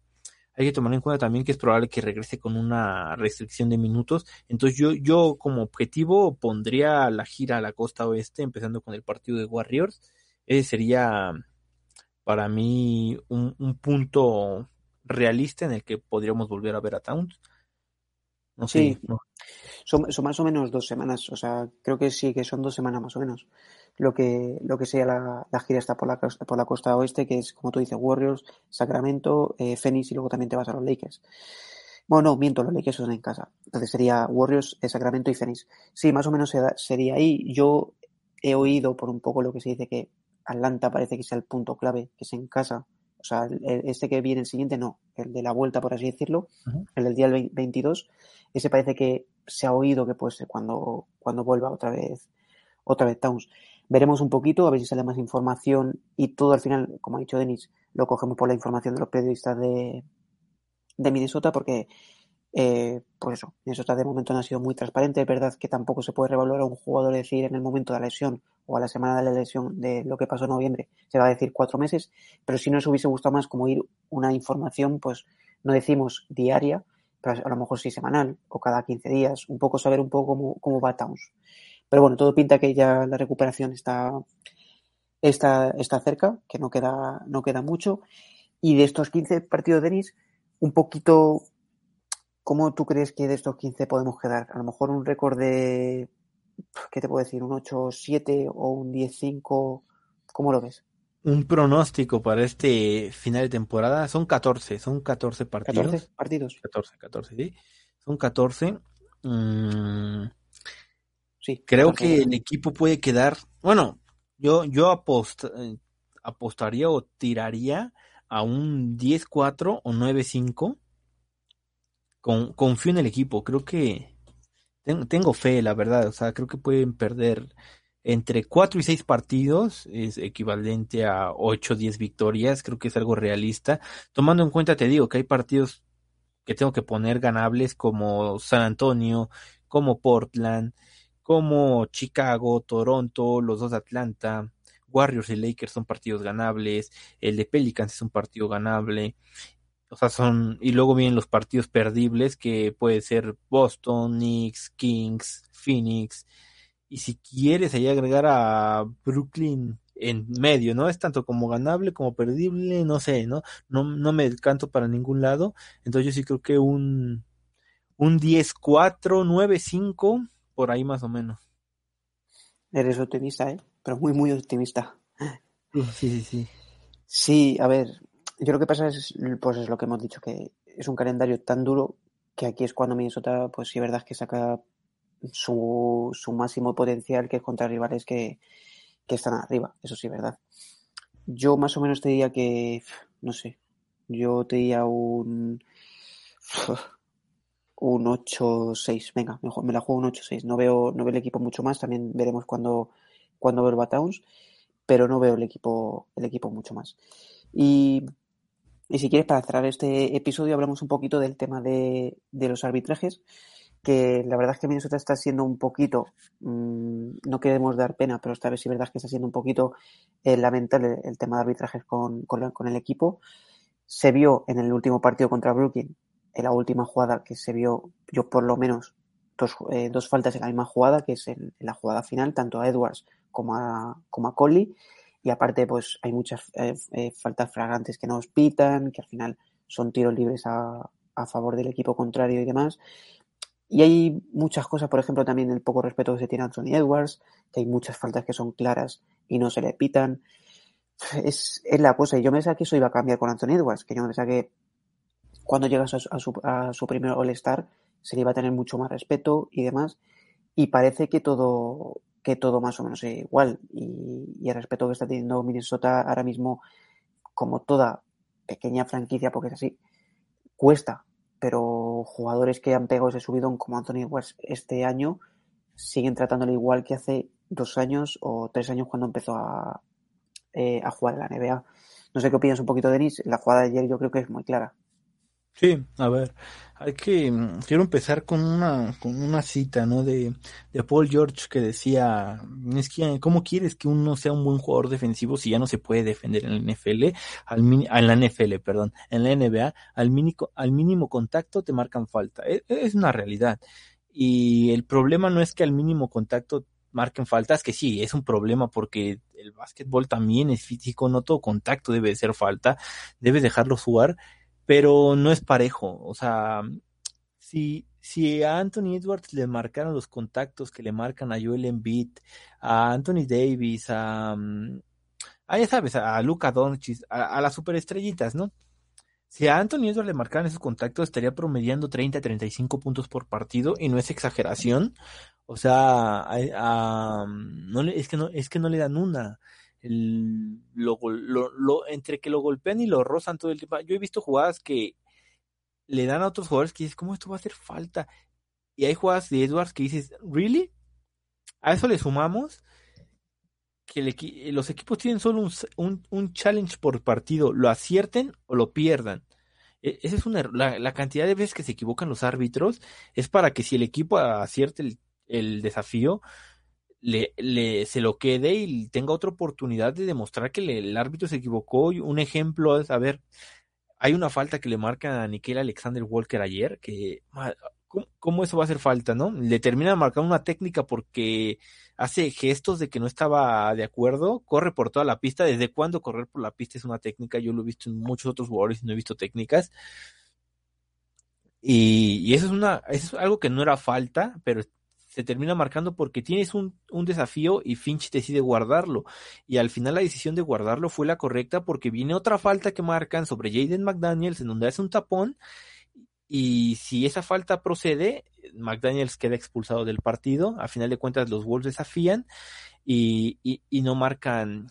hay que tomar en cuenta también que es probable que regrese con una restricción de minutos. Entonces yo, yo como objetivo pondría la gira a la costa oeste, empezando con el partido de Warriors. Ese sería para mí un, un punto realista en el que podríamos volver a ver a Towns. No sé. Sí. no- Son, son más o menos dos semanas, o sea, creo que sí que son dos semanas más o menos. Lo que, lo que sea la, la gira está por la, costa- por la costa oeste, que es, como tú dices, Warriors, Sacramento, eh, Phoenix y luego también te vas a los Lakers. Bueno, no, miento, los Lakers son en casa. Entonces sería Warriors, eh, Sacramento y Phoenix. Sí, más o menos sería ahí. Yo he oído por un poco lo que se dice que Atlanta parece que sea el punto clave, que es en casa. O sea, este que viene el siguiente no, el de la vuelta, por así decirlo, Ujú. el del día vein- 22, ese parece que se ha oído que puede ser cuando, cuando vuelva otra vez, otra vez Towns. Veremos un poquito, a ver si sale más información y todo al final, como ha dicho Denis, lo cogemos por la información de los periodistas de, de Minnesota porque, eh, pues eso, Minnesota de momento no ha sido muy transparente. Es verdad que tampoco se puede revaluar a un jugador decir en el momento de la lesión o a la semana de la lesión de lo que pasó en noviembre, se va a decir cuatro meses, pero si nos hubiese gustado más como ir una información, pues no decimos diaria, pero a lo mejor sí semanal o cada 15 días, un poco saber un poco cómo, cómo va Towns. Pero bueno, todo pinta que ya la recuperación está, está, está cerca, que no queda, no queda mucho. Y de estos 15 partidos, Denis, un poquito, ¿cómo tú crees que de estos 15 podemos quedar? A lo mejor un récord de, ¿qué te puedo decir? ¿Un 8-7 o un 10-5? ¿Cómo lo ves? Un pronóstico para este final de temporada son 14, son 14 partidos. 14 partidos. 14, 14, sí. Son 14. Mm, Sí. creo 14. que el equipo puede quedar. Bueno, yo, yo apost, eh, apostaría o tiraría a un 10-4 o 9-5. Con, confío en el equipo. Creo que ten- tengo fe, la verdad. O sea, creo que pueden perder entre 4 y 6 partidos. Es equivalente a 8 o 10 victorias. Creo que es algo realista. Tomando en cuenta, te digo, que hay partidos que tengo que poner ganables como San Antonio, como Portland, como Chicago, Toronto, los dos de Atlanta, Warriors y Lakers son partidos ganables, el de Pelicans es un partido ganable, o sea, son, y luego vienen los partidos perdibles que puede ser Boston, Knicks, Kings, Phoenix, y si quieres ahí agregar a Brooklyn en medio, ¿no? Es tanto como ganable como perdible, no sé, ¿no? No, no me canto para ningún lado, entonces yo sí creo que un, un 10-4, 9-5, por ahí más o menos. Eres optimista, ¿eh? Pero muy, muy optimista. Sí, sí, sí. Sí, a ver, yo lo que pasa es, pues es lo que hemos dicho, que es un calendario tan duro que aquí es cuando Minnesota, pues sí, verdad es que saca su, su máximo potencial, que es contra rivales que, que están arriba, eso sí, verdad. Yo más o menos te diría que, no sé, yo te diría un, un 8-6, venga, me, ju- me la juego un 8-6, no veo, no veo el equipo mucho más, también veremos cuando, cuando vuelva Towns, pero no veo el equipo, el equipo mucho más. Y, y si quieres, para cerrar este episodio, hablamos un poquito del tema de, de los arbitrajes, que la verdad es que Minnesota está siendo un poquito, mmm, no queremos dar pena, pero esta vez sí verdad que está siendo un poquito eh, lamentable el tema de arbitrajes con, con, el equipo. Se vio en el último partido contra Brooklyn, en la última jugada que se vio, yo por lo menos, dos, eh, dos faltas en la misma jugada, que es en, en la jugada final, tanto a Edwards como a, como a Conley. Y aparte, pues hay muchas eh, eh, faltas flagrantes que nos pitan, que al final son tiros libres a, a favor del equipo contrario y demás. Y hay muchas cosas, por ejemplo, también el poco respeto que se tiene a Anthony Edwards, que hay muchas faltas que son claras y no se le pitan. Es, es la cosa. Y yo me pensaba que eso iba a cambiar con Anthony Edwards, que yo me pensaba que cuando llegas a su, a su, a su primer All-Star se le iba a tener mucho más respeto y demás. Y parece que todo, que todo más o menos es igual. Y, el respeto que está teniendo Minnesota ahora mismo, como toda pequeña franquicia, porque es así, cuesta. Pero jugadores que han pegado ese subidón como Anthony Edwards este año siguen tratándole igual que hace dos años o tres años cuando empezó a, eh, a jugar en la NBA. No sé qué opinas un poquito, Denis. La jugada de ayer yo creo que es muy clara. Sí, a ver, hay que mm, quiero empezar con una con una cita no de, de Paul George que decía cómo quieres que uno sea un buen jugador defensivo si ya no se puede defender en la NFL al en la NFL perdón en la NBA al mínimo al mínimo contacto te marcan falta es, es una realidad. Y el problema no es que al mínimo contacto marquen faltas, que sí, es un problema porque el básquetbol también es físico, no todo contacto debe ser falta, debes dejarlo jugar, pero no es parejo. O sea, si, si a Anthony Edwards le marcaron los contactos que le marcan a Joel Embiid, a Anthony Davis, a, mm, a ya sabes, a Luca Doncic, a, a las superestrellitas, ¿no? Si a Anthony Edwards le marcaran esos contactos, estaría promediando 30 a 35 puntos por partido y no es exageración. O sea, no es que no es que no le dan una entre que lo golpean y lo rozan todo el tiempo. Yo he visto jugadas que le dan a otros jugadores que dices, ¿cómo esto va a hacer falta? Y hay jugadas de Edwards que dices, ¿really? A eso le sumamos que los equipos tienen solo un, un, challenge por partido, lo acierten o lo pierdan. E, esa es una la, cantidad de veces que se equivocan los árbitros es para que si el equipo acierte el desafío, le, le, se lo quede y tenga otra oportunidad de demostrar que el árbitro se equivocó. Un ejemplo es, a ver, hay una falta que le marca a Nickel Alexander Walker ayer, que ¿cómo, eso va a hacer falta, no? Le termina marcando una técnica porque hace gestos de que no estaba de acuerdo, corre por toda la pista. ¿Desde cuándo correr por la pista es una técnica? Yo lo he visto en muchos otros jugadores y no he visto técnicas. Y, y eso es una, eso es algo que no era falta, pero se termina marcando porque tienes un, un, desafío y Finch decide guardarlo. Y al final la decisión de guardarlo fue la correcta porque viene otra falta que marcan sobre Jaden McDaniels en donde hace un tapón y si esa falta procede, McDaniels queda expulsado del partido. A final de cuentas los Wolves desafían y, y, y no marcan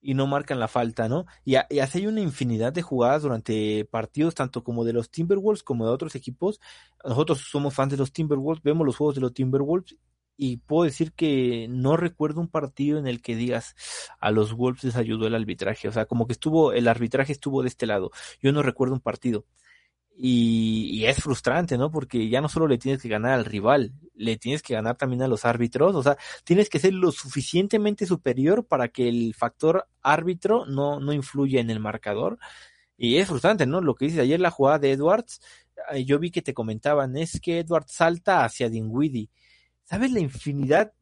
y no marcan la falta, ¿no? Y, así hay una infinidad de jugadas durante partidos, tanto como de los Timberwolves como de otros equipos. Nosotros somos fans de los Timberwolves, vemos los juegos de los Timberwolves y puedo decir que no recuerdo un partido en el que digas a los Wolves les ayudó el arbitraje, o sea, como que estuvo, el arbitraje estuvo de este lado. Yo no recuerdo un partido. Y, es frustrante, ¿no? Porque ya no solo le tienes que ganar al rival, le tienes que ganar también a los árbitros, o sea, tienes que ser lo suficientemente superior para que el factor árbitro no, no influya en el marcador. Y es frustrante, ¿no? Lo que dices ayer la jugada de Edwards, yo vi que te comentaban, es que Edwards salta hacia Dinwiddie. ¿Sabes la infinidad?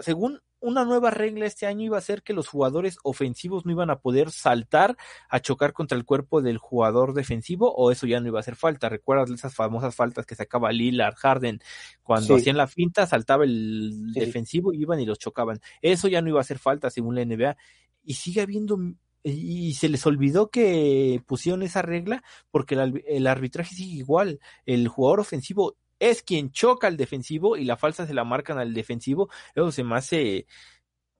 según una nueva regla este año iba a ser que los jugadores ofensivos no iban a poder saltar a chocar contra el cuerpo del jugador defensivo o eso ya no iba a hacer falta. ¿Recuerdas esas famosas faltas que sacaba Lillard, Harden? Cuando hacían la finta saltaba el defensivo y iban y los chocaban. Eso ya no iba a hacer falta según la NBA y sigue habiendo y se les olvidó que pusieron esa regla porque el, el arbitraje sigue igual. El jugador ofensivo es quien choca al defensivo y la falsa se la marcan al defensivo. Eso se me hace,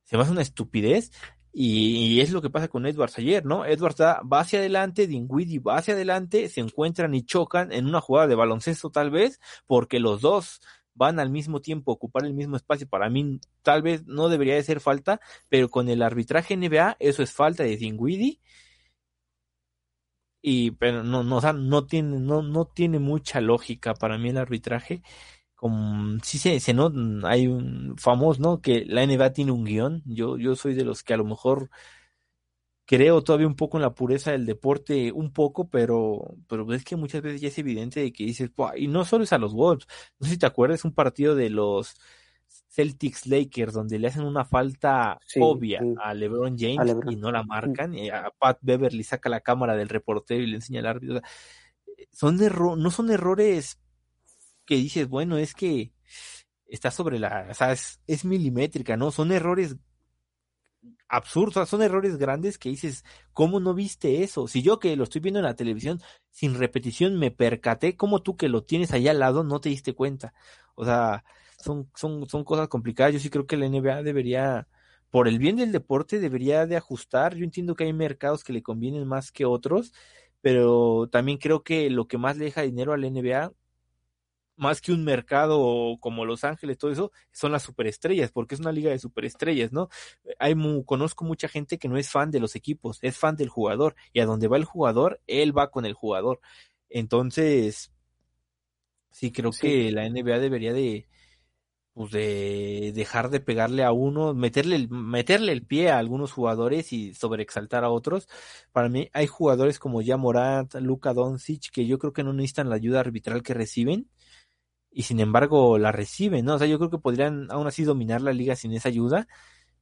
se me hace una estupidez. Y, es lo que pasa con Edwards ayer, ¿no? Edwards va hacia adelante, Dinwiddie va hacia adelante, se encuentran y chocan en una jugada de baloncesto tal vez, porque los dos van al mismo tiempo a ocupar el mismo espacio. Para mí tal vez no debería de ser falta, pero con el arbitraje NBA eso es falta de Dinwiddie y pero no no no tiene no no tiene mucha lógica para mí el arbitraje. Como sí se, se no hay un famoso no que la NBA tiene un guion. Yo yo soy de los que a lo mejor creo todavía un poco en la pureza del deporte un poco pero pero es que muchas veces ya es evidente de que dices y no solo es a los Wolves no sé si te acuerdas un partido de los Celtics Lakers, donde le hacen una falta obvia a LeBron James y no la marcan, y a Pat Beverly saca la cámara del reportero y le enseña al árbitro. Son no son errores que dices, bueno, es que está sobre la, o sea, es, es milimétrica, ¿no? Son errores absurdos, son errores grandes que dices, ¿cómo no viste eso? Si yo que lo estoy viendo en la televisión sin repetición me percaté, ¿cómo tú que lo tienes allá al lado no te diste cuenta? O sea, son, son, son cosas complicadas. Yo sí creo que la NBA debería, por el bien del deporte, debería de ajustar. Yo entiendo que hay mercados que le convienen más que otros, pero también creo que lo que más le deja dinero a la NBA, más que un mercado como Los Ángeles, todo eso, son las superestrellas, porque es una liga de superestrellas, ¿no? Hay conozco mucha gente que no es fan de los equipos, es fan del jugador, y a donde va el jugador, él va con el jugador. Entonces, Sí, creo que la NBA debería de, pues de dejar de pegarle a uno, meterle el, meterle el pie a algunos jugadores y sobreexaltar a otros. Para mí hay jugadores como ya Morant, Luka Doncic, que yo creo que no necesitan la ayuda arbitral que reciben y sin embargo la reciben, ¿no? O sea, yo creo que podrían aún así dominar la liga sin esa ayuda,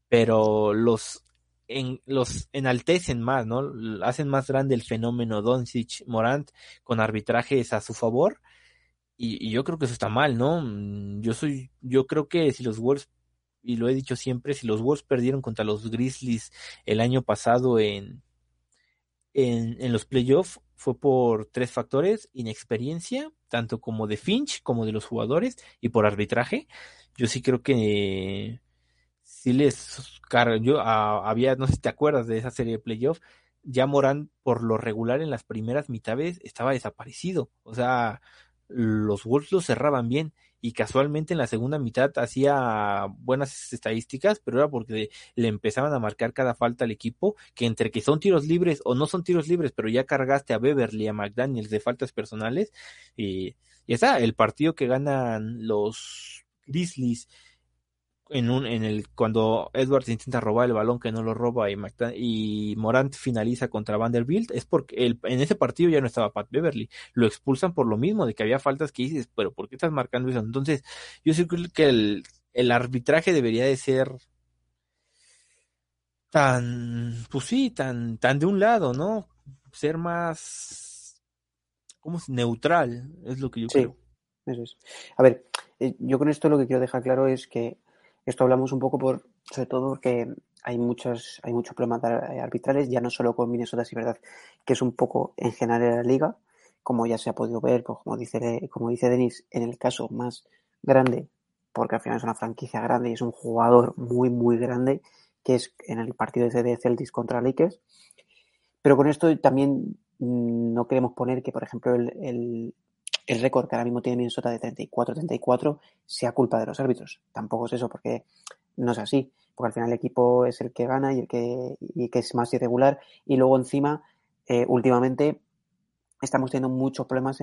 pero los en, los enaltecen más, ¿no? Hacen más grande el fenómeno Doncic Morant con arbitrajes a su favor y, yo creo que eso está mal, ¿no? Mm, yo soy, yo creo que si los Wolves, y lo he dicho siempre, si los Wolves perdieron contra los Grizzlies el año pasado en, en, en los playoffs, fue por tres factores, inexperiencia, tanto como de Finch como de los jugadores, y por arbitraje. Yo sí creo que si les yo había, no sé si te acuerdas de esa serie de playoffs, ya Morán por lo regular en las primeras mitades estaba desaparecido. O sea, los Wolves lo cerraban bien y casualmente en la segunda mitad hacía buenas estadísticas, pero era porque le empezaban a marcar cada falta al equipo, que entre que son tiros libres o no son tiros libres, pero ya cargaste a Beverly, a McDaniels de faltas personales, y, y está, el partido que ganan los Grizzlies en un en el cuando Edwards intenta robar el balón que no lo roba y, y Morant finaliza contra Vanderbilt es porque el, en ese partido ya no estaba Pat Beverly. Lo expulsan por lo mismo de que había faltas que dices pero ¿por qué estás marcando eso? entonces yo sí creo que el, el arbitraje debería de ser tan pues sí tan tan de un lado no ser más como neutral es lo que yo sí, creo. Eso es. A ver eh, yo con esto lo que quiero dejar claro es que esto hablamos un poco por, sobre todo porque hay muchos, hay muchos problemas arbitrales, ya no solo con Minnesota, sí verdad, que es un poco en general en la liga, como ya se ha podido ver, pues como dice, como dice Denis, en el caso más grande, porque al final es una franquicia grande y es un jugador muy, muy grande, que es en el partido de Celtics contra Lakers. Pero con esto también mm, no queremos poner que, por ejemplo, el récord que ahora mismo tiene Minnesota de 34-34 sea culpa de los árbitros. Tampoco es eso, porque no es así. Porque al final el equipo es el que gana y el que, y que es más irregular. Y luego encima, eh, últimamente, estamos teniendo muchos problemas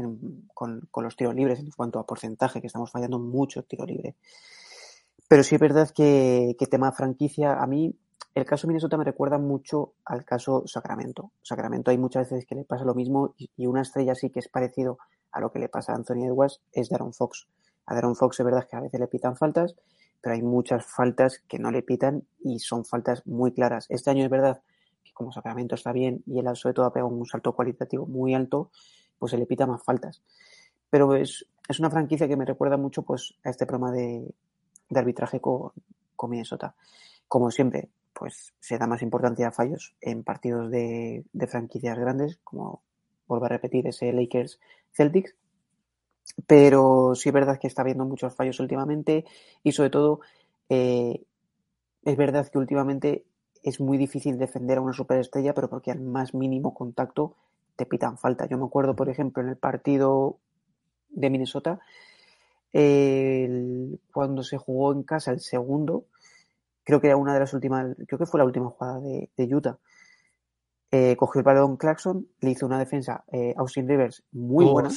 con, los tiros libres en cuanto a porcentaje, que estamos fallando mucho tiro libre. Pero sí es verdad que, que tema franquicia, a mí el caso Minnesota me recuerda mucho al caso Sacramento. Sacramento hay muchas veces que le pasa lo mismo y una estrella sí que es parecido a lo que le pasa a Anthony Edwards es Darren Fox. A Darren Fox es verdad que a veces le pitan faltas, pero hay muchas faltas que no le pitan y son faltas muy claras. Este año es verdad que como Sacramento está bien y él sobre todo ha pegado un salto cualitativo muy alto, pues se le pita más faltas. Pero es, es una franquicia que me recuerda mucho pues a este programa de, arbitraje con, con Minnesota. Como siempre, pues se da más importancia a fallos en partidos de, de franquicias grandes, como vuelvo a repetir, ese Lakers Celtics. Pero sí es verdad que está habiendo muchos fallos últimamente y sobre todo eh, es verdad que últimamente es muy difícil defender a una superestrella, pero porque al más mínimo contacto te pitan falta. Yo me acuerdo, por ejemplo, en el partido de Minnesota, cuando se jugó en casa el segundo, creo que era una de las últimas, creo que fue la última jugada de Utah, eh, cogió el balón Clarkson, le hizo una defensa eh, Austin Rivers muy oh, buena,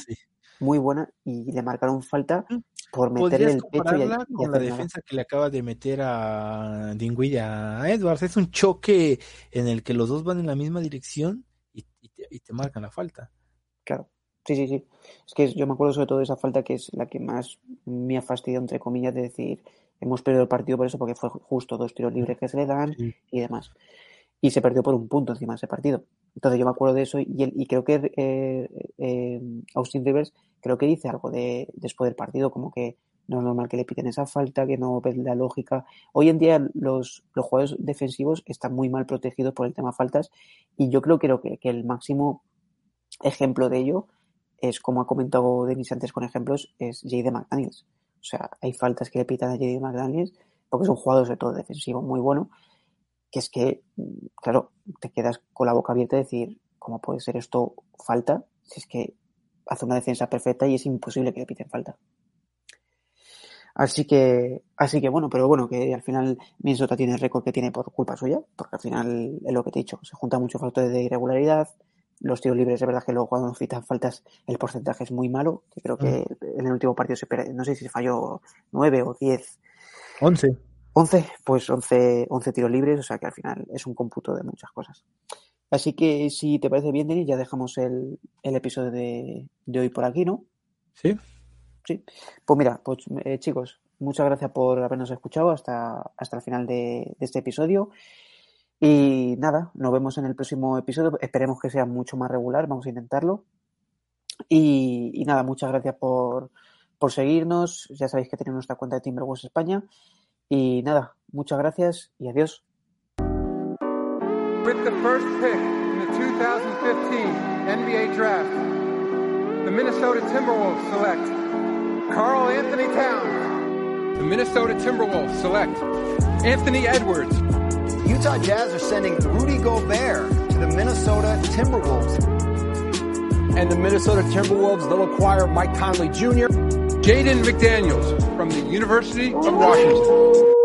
muy buena, y le marcaron falta mm, por meterle el pecho y, y con la defensa que le acaba de meter a Dingwiddie a Edwards. Es un choque en el que los dos van en la misma dirección y, te, marcan la falta. Claro. Sí, sí, sí. Es que yo me acuerdo sobre todo de esa falta que es la que más me ha fastidiado, entre comillas, de decir, hemos perdido el partido por eso, porque fue justo dos tiros libres que se le dan y demás y se perdió por un punto encima de ese partido. Entonces yo me acuerdo de eso y, y creo que eh, eh, Austin Rivers creo que dice algo de después del partido, como que no es normal que le piten esa falta, que no ves la lógica. Hoy en día los, los jugadores defensivos están muy mal protegidos por el tema faltas y yo creo, creo que, que el máximo ejemplo de ello es, como ha comentado Denis antes con ejemplos, es J.D. McDaniels. O sea, hay faltas que le pitan a J.D. McDaniels porque es un jugador sobre todo defensivo muy bueno que es que, claro, te quedas con la boca abierta de decir, ¿cómo puede ser esto falta? Si es que hace una defensa perfecta y es imposible que le piten falta. Así que, así que bueno, pero bueno, que al final Minnesota tiene el récord que tiene por culpa suya, porque al final es lo que te he dicho, se juntan muchos factores de irregularidad, los tiros libres, es verdad que luego cuando citan faltas el porcentaje es muy malo, que creo que en el último partido se, no sé si falló 9 o 10 11. 11, pues 11, 11 tiros libres, o sea que al final es un cómputo de muchas cosas. Así que si te parece bien, Denis, ya dejamos el, el episodio de, de hoy por aquí, ¿no? ¿Sí? Sí. Pues mira, pues eh, chicos, muchas gracias por habernos escuchado hasta, hasta el final de, de este episodio. Y nada, nos vemos en el próximo episodio. Esperemos que sea mucho más regular, vamos a intentarlo. Y, y nada, muchas gracias por, por seguirnos. Ya sabéis que tenemos nuestra cuenta de Timberwolves España. Y nada, muchas gracias y adiós. With the first pick in the 2015 NBA Draft, the Minnesota Timberwolves select Carl Anthony Towns. The Minnesota Timberwolves select Anthony Edwards. Utah Jazz are sending Rudy Gobert to the Minnesota Timberwolves. And the Minnesota Timberwolves, they'll acquire Mike Conley Jr. Jaden McDaniels from the University of Washington.